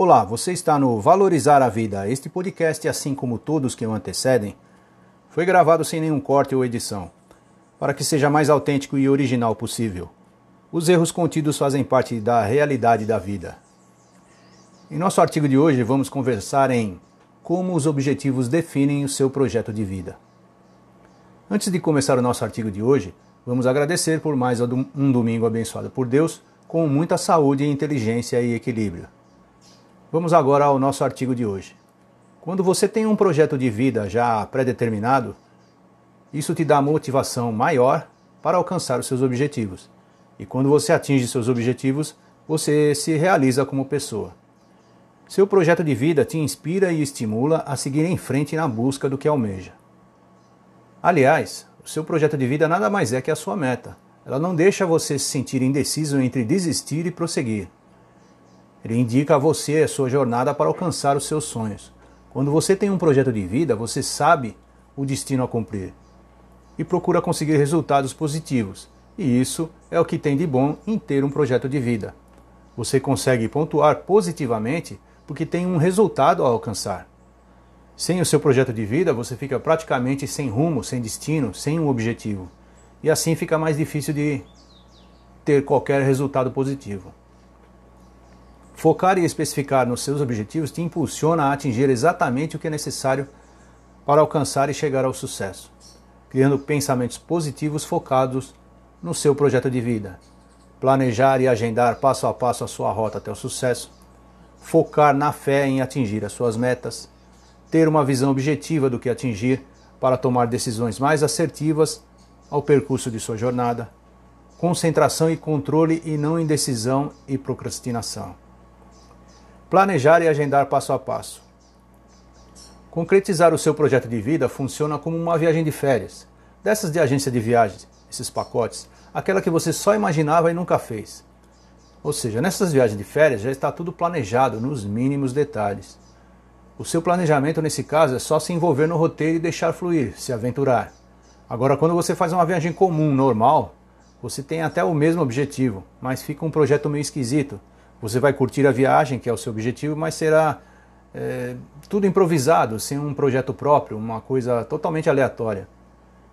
Olá, você está no Valorizar a Vida. Este podcast, assim como todos que o antecedem, foi gravado sem nenhum corte ou edição, para que seja mais autêntico e original possível. Os erros contidos fazem parte da realidade da vida. Em nosso artigo de hoje, vamos conversar em como os objetivos definem o seu projeto de vida. Antes de começar o nosso artigo de hoje, vamos agradecer por mais um domingo abençoado por Deus, com muita saúde, inteligência e equilíbrio. Vamos agora ao nosso artigo de hoje. Quando você tem um projeto de vida já pré-determinado, isso te dá motivação maior para alcançar os seus objetivos. E quando você atinge seus objetivos, você se realiza como pessoa. Seu projeto de vida te inspira e estimula a seguir em frente na busca do que almeja. Aliás, o seu projeto de vida nada mais é que a sua meta. Ela não deixa você se sentir indeciso entre desistir e prosseguir. Ele indica a você a sua jornada para alcançar os seus sonhos. Quando você tem um projeto de vida, você sabe o destino a cumprir e procura conseguir resultados positivos. E isso é o que tem de bom em ter um projeto de vida. Você consegue pontuar positivamente porque tem um resultado a alcançar. Sem o seu projeto de vida, você fica praticamente sem rumo, sem destino, sem um objetivo. E assim fica mais difícil de ter qualquer resultado positivo. Focar e especificar nos seus objetivos te impulsiona a atingir exatamente o que é necessário para alcançar e chegar ao sucesso, criando pensamentos positivos focados no seu projeto de vida. Planejar e agendar passo a passo a sua rota até o sucesso, focar na fé em atingir as suas metas, ter uma visão objetiva do que atingir para tomar decisões mais assertivas ao percurso de sua jornada, concentração e controle e não indecisão e procrastinação. Planejar e agendar passo a passo. Concretizar o seu projeto de vida funciona como uma viagem de férias, dessas de agência de viagens, esses pacotes, aquela que você só imaginava e nunca fez. Ou seja, nessas viagens de férias já está tudo planejado nos mínimos detalhes. O seu planejamento nesse caso é só se envolver no roteiro e deixar fluir, se aventurar. Agora, quando você faz uma viagem comum, normal, você tem até o mesmo objetivo, mas fica um projeto meio esquisito. Você vai curtir a viagem, que é o seu objetivo, mas será é, tudo improvisado, sem um projeto próprio, uma coisa totalmente aleatória.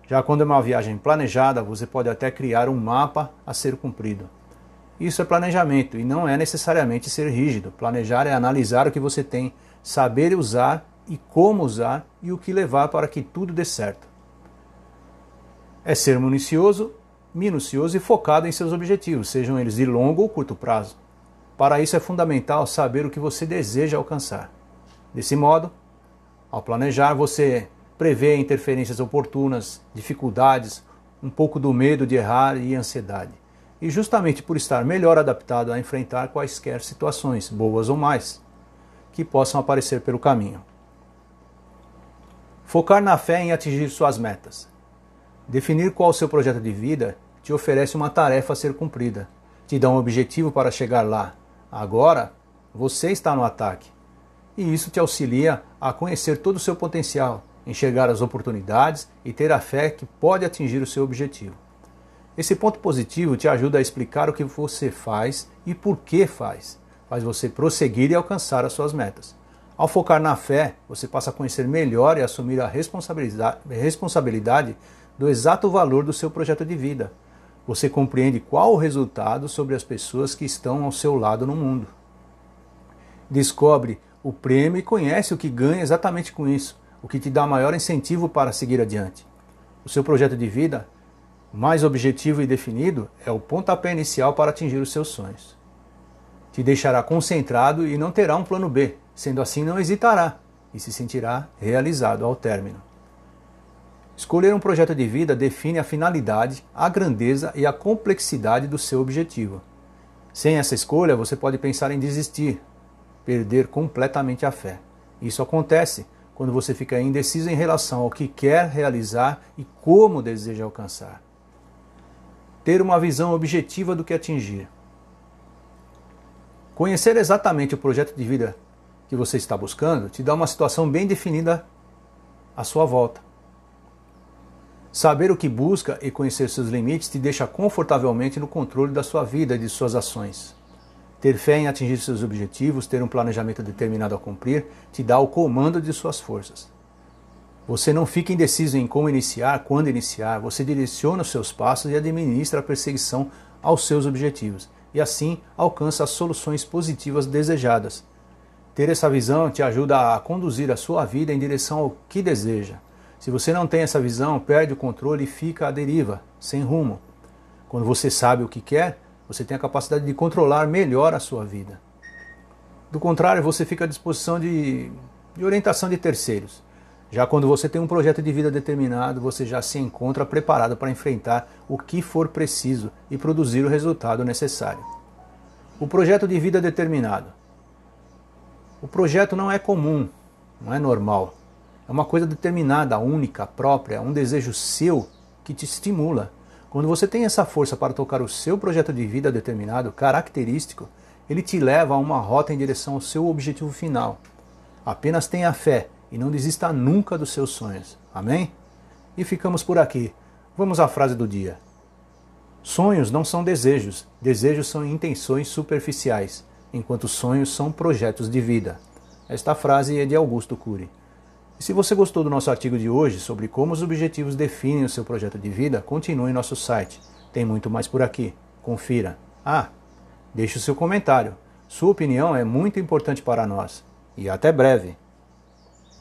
Já quando é uma viagem planejada, você pode até criar um mapa a ser cumprido. Isso é planejamento e não é necessariamente ser rígido. Planejar é analisar o que você tem saber usar e como usar e o que levar para que tudo dê certo. É ser minucioso, minucioso e focado em seus objetivos, sejam eles de longo ou curto prazo. Para isso é fundamental saber o que você deseja alcançar. Desse modo, ao planejar, você prevê interferências oportunas, dificuldades, um pouco do medo de errar e ansiedade. E justamente por estar melhor adaptado a enfrentar quaisquer situações, boas ou mais, que possam aparecer pelo caminho. Focar na fé em atingir suas metas. Definir qual o seu projeto de vida te oferece uma tarefa a ser cumprida, te dá um objetivo para chegar lá. Agora, você está no ataque. E isso te auxilia a conhecer todo o seu potencial, enxergar as oportunidades e ter a fé que pode atingir o seu objetivo. Esse ponto positivo te ajuda a explicar o que você faz e por que faz faz você prosseguir e alcançar as suas metas. Ao focar na fé, você passa a conhecer melhor e assumir a responsabilidade, do exato valor do seu projeto de vida. Você compreende qual o resultado sobre as pessoas que estão ao seu lado no mundo. Descobre o prêmio e conhece o que ganha exatamente com isso, o que te dá maior incentivo para seguir adiante. O seu projeto de vida, mais objetivo e definido, é o pontapé inicial para atingir os seus sonhos te deixará concentrado e não terá um plano B. Sendo assim, não hesitará e se sentirá realizado ao término. Escolher um projeto de vida define a finalidade, a grandeza e a complexidade do seu objetivo. Sem essa escolha, você pode pensar em desistir, perder completamente a fé. Isso acontece quando você fica indeciso em relação ao que quer realizar e como deseja alcançar. Ter uma visão objetiva do que atingir. Conhecer exatamente o projeto de vida que você está buscando te dá uma situação bem definida à sua volta. Saber o que busca e conhecer seus limites te deixa confortavelmente no controle da sua vida e de suas ações. Ter fé em atingir seus objetivos, ter um planejamento determinado a cumprir, te dá o comando de suas forças. Você não fica indeciso em como iniciar, quando iniciar, você direciona os seus passos e administra a perseguição aos seus objetivos, e assim alcança as soluções positivas desejadas. Ter essa visão te ajuda a conduzir a sua vida em direção ao que deseja. Se você não tem essa visão, perde o controle e fica à deriva, sem rumo. Quando você sabe o que quer, você tem a capacidade de controlar melhor a sua vida. Do contrário, você fica à disposição de, de orientação de terceiros. Já quando você tem um projeto de vida determinado, você já se encontra preparado para enfrentar o que for preciso e produzir o resultado necessário. O projeto de vida determinado. O projeto não é comum, não é normal. É uma coisa determinada, única, própria, um desejo seu que te estimula. Quando você tem essa força para tocar o seu projeto de vida determinado, característico, ele te leva a uma rota em direção ao seu objetivo final. Apenas tenha fé e não desista nunca dos seus sonhos. Amém? E ficamos por aqui. Vamos à frase do dia. Sonhos não são desejos, desejos são intenções superficiais, enquanto sonhos são projetos de vida. Esta frase é de Augusto Cury. E se você gostou do nosso artigo de hoje sobre como os objetivos definem o seu projeto de vida, continue em nosso site. Tem muito mais por aqui. Confira. Ah, deixe o seu comentário. Sua opinião é muito importante para nós. E até breve!